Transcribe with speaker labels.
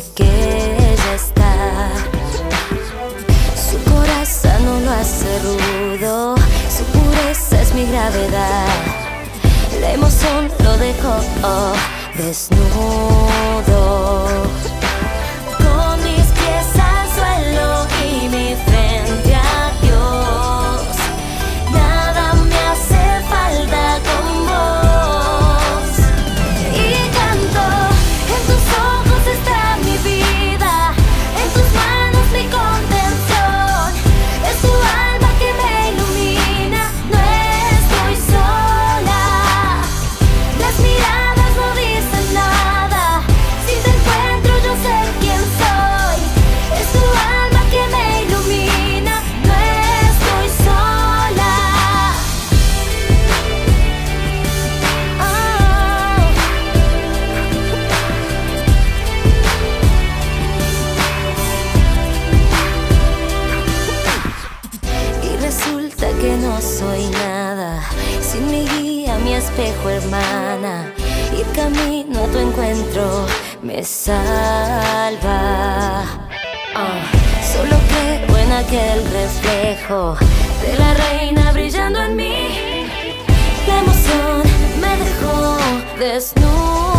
Speaker 1: que ella está. Su corazón no lo hace rudo, su pureza es mi gravedad. La emoción lo dejó oh, desnudo. Que no soy nada sin mi guía, mi espejo, hermana. Y camino a tu encuentro me salva. Ah, solo creo en aquel reflejo de la reina brillando en mí. La emoción me dejó desnudo.